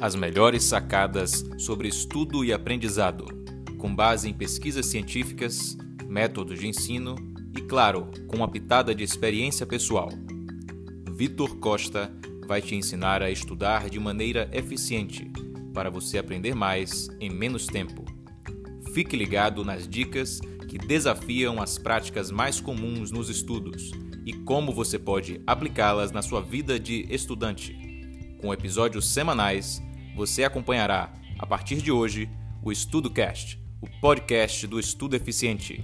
As melhores sacadas sobre estudo e aprendizado, com base em pesquisas científicas, métodos de ensino e, claro, com uma pitada de experiência pessoal. Vitor Costa vai te ensinar a estudar de maneira eficiente para você aprender mais em menos tempo. Fique ligado nas dicas que desafiam as práticas mais comuns nos estudos e como você pode aplicá-las na sua vida de estudante. Com episódios semanais, você acompanhará, a partir de hoje, o EstudoCast, o podcast do estudo eficiente.